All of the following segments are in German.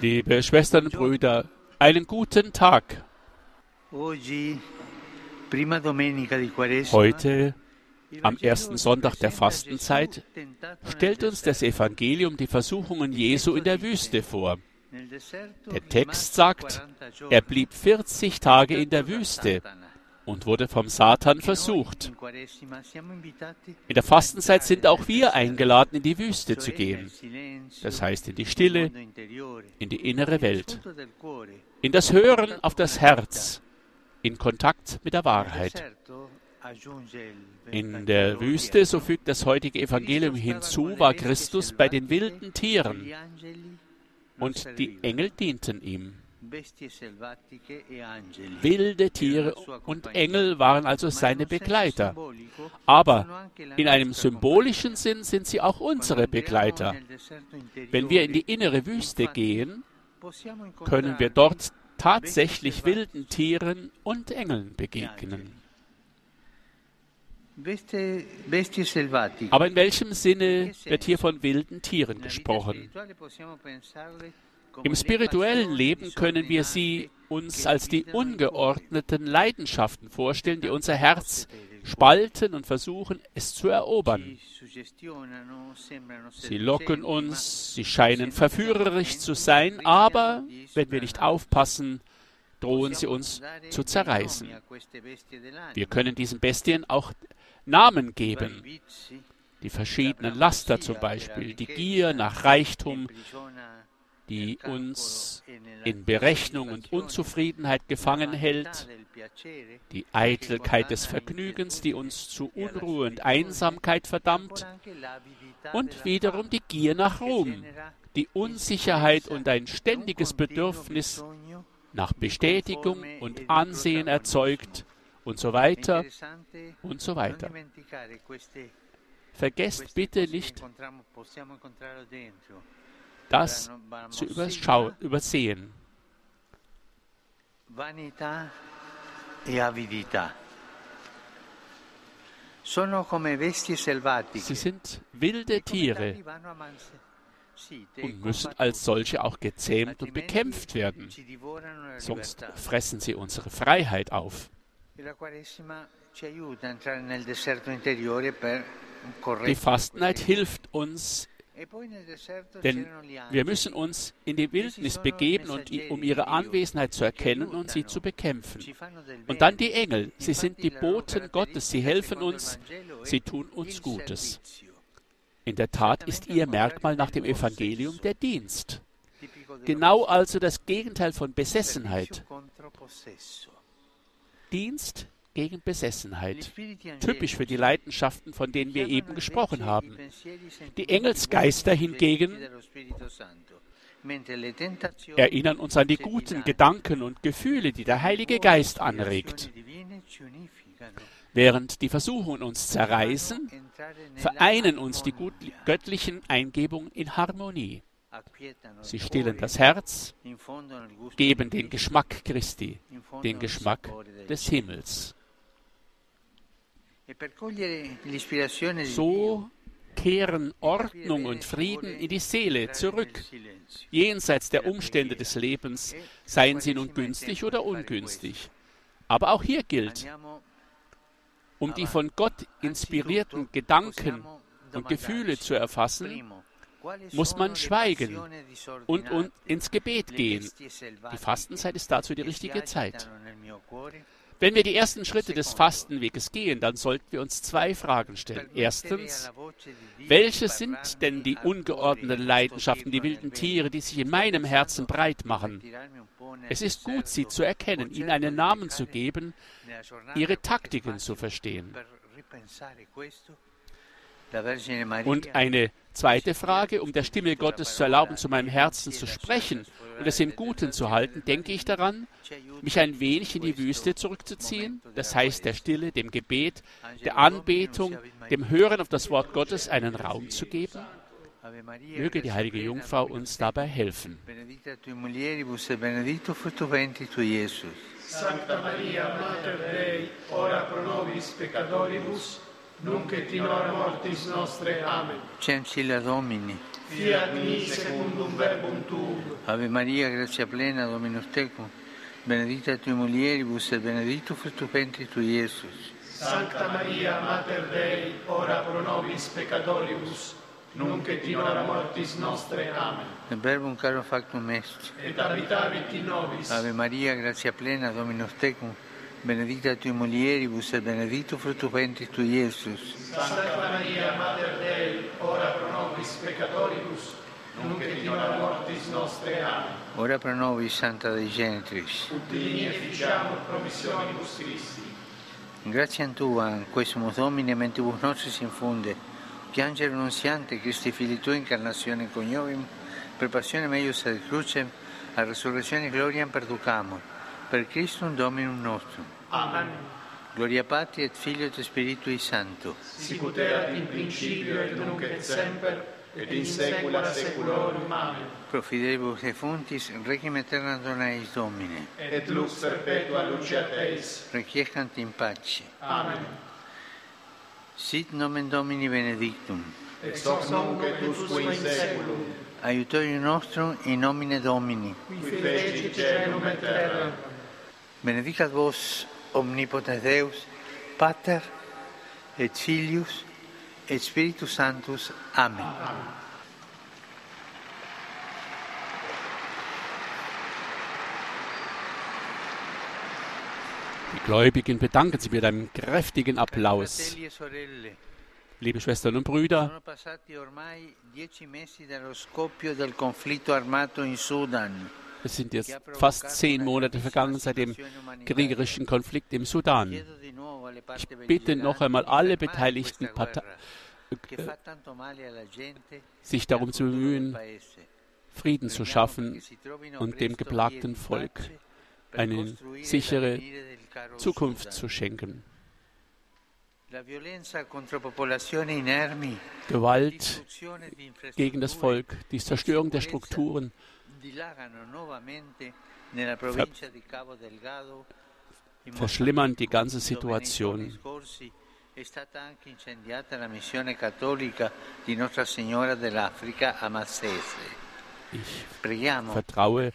Liebe Schwestern und Brüder, einen guten Tag. Heute, am ersten Sonntag der Fastenzeit, stellt uns das. Evangelium die Versuchungen Jesu in der Wüste vor. Der Text sagt, 40 giorni er blieb 40 Tage in der Wüste. Und wurde vom Satan versucht. in der Fastenzeit sind auch wir eingeladen, in die Wüste zu gehen. Das heißt in die Stille, in die innere Welt, in das Hören auf das Herz, in Kontakt mit der Wahrheit. In der Wüste, so fügt das heutige Evangelium hinzu, war Christus bei den wilden Tieren und die Engel dienten ihm. Wilde Tiere und Engel waren also seine Begleiter. Aber in einem symbolischen Sinn sind sie auch unsere Begleiter. Wenn wir in die innere Wüste gehen, können wir dort tatsächlich wilden Tieren und Engeln begegnen. Aber in welchem Sinne wird hier von wilden Tieren gesprochen? Im spirituellen Leben können wir sie uns als die ungeordneten Leidenschaften vorstellen, die unser Herz spalten und versuchen, es zu erobern. Sie locken uns, sie scheinen verführerisch zu sein, aber wenn wir nicht aufpassen, drohen sie uns zu zerreißen. Wir können diesen Bestien auch Namen geben. Die verschiedenen Laster zum Beispiel, die Gier nach Reichtum, die uns in Berechnung und Unzufriedenheit gefangen hält, die Eitelkeit des Vergnügens, die uns zu Unruhe und Einsamkeit verdammt, und wiederum die Gier nach Ruhm, die Unsicherheit und ein ständiges Bedürfnis nach Bestätigung und Ansehen erzeugt und so weiter und so weiter. Vergesst bitte nicht, das zu übersehen. Vanità e avidità. Sie sind wilde Tiere und müssen als solche auch gezähmt und bekämpft werden, sonst fressen sie unsere Freiheit auf. Die Fastenzeit hilft uns, denn wir müssen uns in die Wildnis begeben, und, um ihre Anwesenheit zu erkennen und sie zu bekämpfen. Und dann die Engel, sie sind die Boten Gottes, sie helfen uns, sie tun uns Gutes. In der Tat ist ihr Merkmal nach dem Evangelium der Dienst. Genau also das Gegenteil von Besessenheit. Dienst gegen Besessenheit. Typisch für die Leidenschaften, von denen wir eben gesprochen haben. Die Engelsgeister hingegen erinnern uns an die guten Gedanken und Gefühle, die der Heilige Geist anregt. Während die Versuchungen uns zerreißen, vereinen uns die göttlichen Eingebungen in Harmonie. Sie stillen das Herz, geben den Geschmack Christi, den Geschmack des Himmels. So kehren Ordnung und Frieden in die Seele zurück. Jenseits der Umstände des Lebens, seien sie nun günstig oder ungünstig. Aber auch hier gilt, um die von Gott inspirierten Gedanken und Gefühle zu erfassen, muss man schweigen und, und ins Gebet gehen. Die Fastenzeit ist dazu die richtige Zeit. Wenn wir die ersten Schritte des Fastenweges gehen, dann sollten wir uns zwei Fragen stellen. Erstens, welche sind denn die ungeordneten Leidenschaften, die wilden Tiere, die sich in meinem Herzen breit machen? Es ist gut, sie zu erkennen, ihnen einen Namen zu geben, ihre Taktiken zu verstehen. Und eine zweite Frage, um der Stimme Gottes zu erlauben, zu meinem Herzen zu sprechen und es im Guten zu halten, denke ich daran, mich ein wenig in die Wüste zurückzuziehen, das heißt der Stille, dem Gebet, der Anbetung, dem Hören auf das Wort Gottes einen Raum zu geben. Möge die heilige Jungfrau uns dabei helfen. Benedicta tui mulieribus e. Sancta Maria, Mater Dei, ora pro nobis peccatoribus, nunc et in hora mortis nostre. Amen. Cencilla Domini, Fiat mi secundum verbum tuum, Ave Maria, grazia plena, Dominus tecum, benedicta tui mulieribus et benedictus fructus ventris tui, Iesus. Sancta Maria, Mater Dei, ora pro nobis peccatoribus, nunc et in hora mortis nostre. Amen. Et verbum caro factum est. Et habitavit in nobis, Ave Maria, grazia plena, Dominus tecum, benedicta tui mulieribus et benedictus fructus ventris tui, Iesus. Sancta Maria, Mater Dei, ora pro nobis peccatoribus, nunc et in hora mortis nostre. Amen. Ora pro nobis, Santa Dei Genitrix. Ut digni efficiamur promissionibus Christi. Grazie a Tua, in quesumus Domine, mentibus nostris infunde, piangere nunziante Christi Fili Tua, incarnazione coniovim, per passione meius ad crucem, a resurrezione gloriam perducamur, per Christum Dominum nostrum. Amen. Gloria Patri et Filio et Spiritui Sancto. Sicut erat in principio et nunc et semper, et in saecula saeculorum. Amen. Pro fidelibus defuntis, requiem aeternam dona eis Domine. Et lux perpetua luceat eis. Requiescant in pace. Amen. Sit nomen Domini benedictum. Ex hoc nunc et usque in saeculum, Aiutorium nostrum in nomine Domini. qui fecit celum et terra. Benedicat vos omnipotens Deus, Pater et Filius et Spiritus Sanctus. Amen. Die Gläubigen bedanken sich mit einem kräftigen Applaus. E Liebe Schwestern und Brüder, es sind jetzt fast zehn Monate vergangen seit dem kriegerischen Konflikt im Sudan. Ich bitte noch einmal alle beteiligten Parteien, sich darum zu bemühen. Frieden zu schaffen und dem geplagten Volk eine sichere Zukunft zu schenken. Gewalt gegen das Volk, die Zerstörung der Strukturen verschlimmern die ganze Situation. Ich vertraue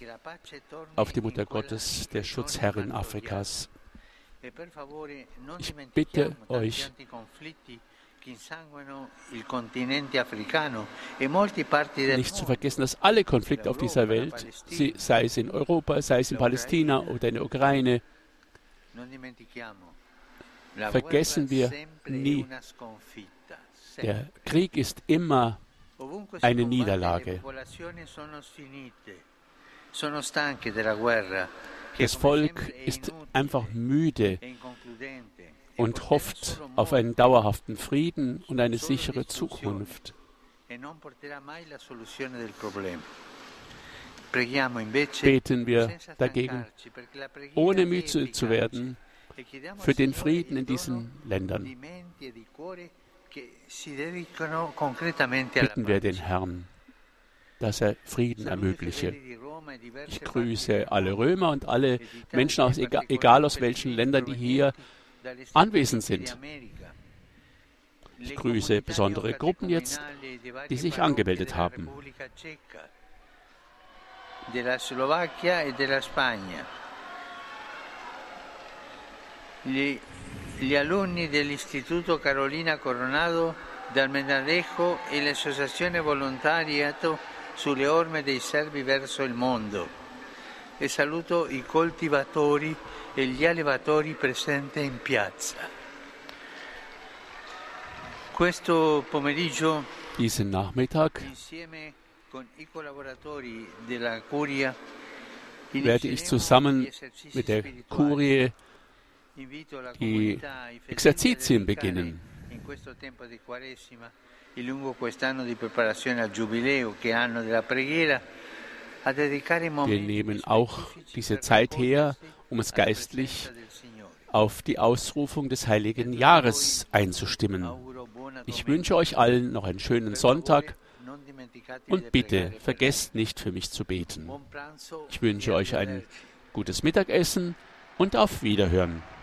auf die Mutter Gottes, der Schutzherrin. Afrikas. E Ich bitte euch, Nicht zu vergessen, dass alle Konflikte auf dieser Welt, sei es in Europa, sei es in Palästina oder in der Ukraine, Vergessen wir nie. der. Krieg ist immer eine Niederlage. Das Volk ist einfach müde e und hofft auf einen dauerhaften Frieden und eine sichere Zukunft. Beten wir dagegen, ohne müde zu werden, E für den Frieden in diesen Ländern. e Bitten wir den. Herrn, dass er Frieden ermögliche. e Ich grüße alle. Römer und alle Menschen aus, egal aus welchen Ländern, die hier anwesend sind. Ich grüße besondere Gruppen jetzt, die sich angemeldet haben. E. Gli, alunni dell'Istituto Carolina Coronado d'Almendarejo e l'Associazione Volontariato sulle orme dei servi verso il mondo. E saluto i coltivatori e gli allevatori presenti in piazza. Questo pomeriggio Diesen Nachmittag Insieme con i collaboratori della Curia werde ich zusammen mit der. Kurie die Exerzitien beginnen. In questo tempo di Quaresima e lungo quest'anno di preparazione al Giubileo, che anno della preghiera, Wir nehmen auch diese Zeit her, um es geistlich auf die Ausrufung des heiligen Jahres einzustimmen. Ich wünsche euch allen noch einen schönen Sonntag und bitte vergesst nicht für mich zu beten. Ich wünsche e euch ein gutes Mittagessen und auf Wiederhören.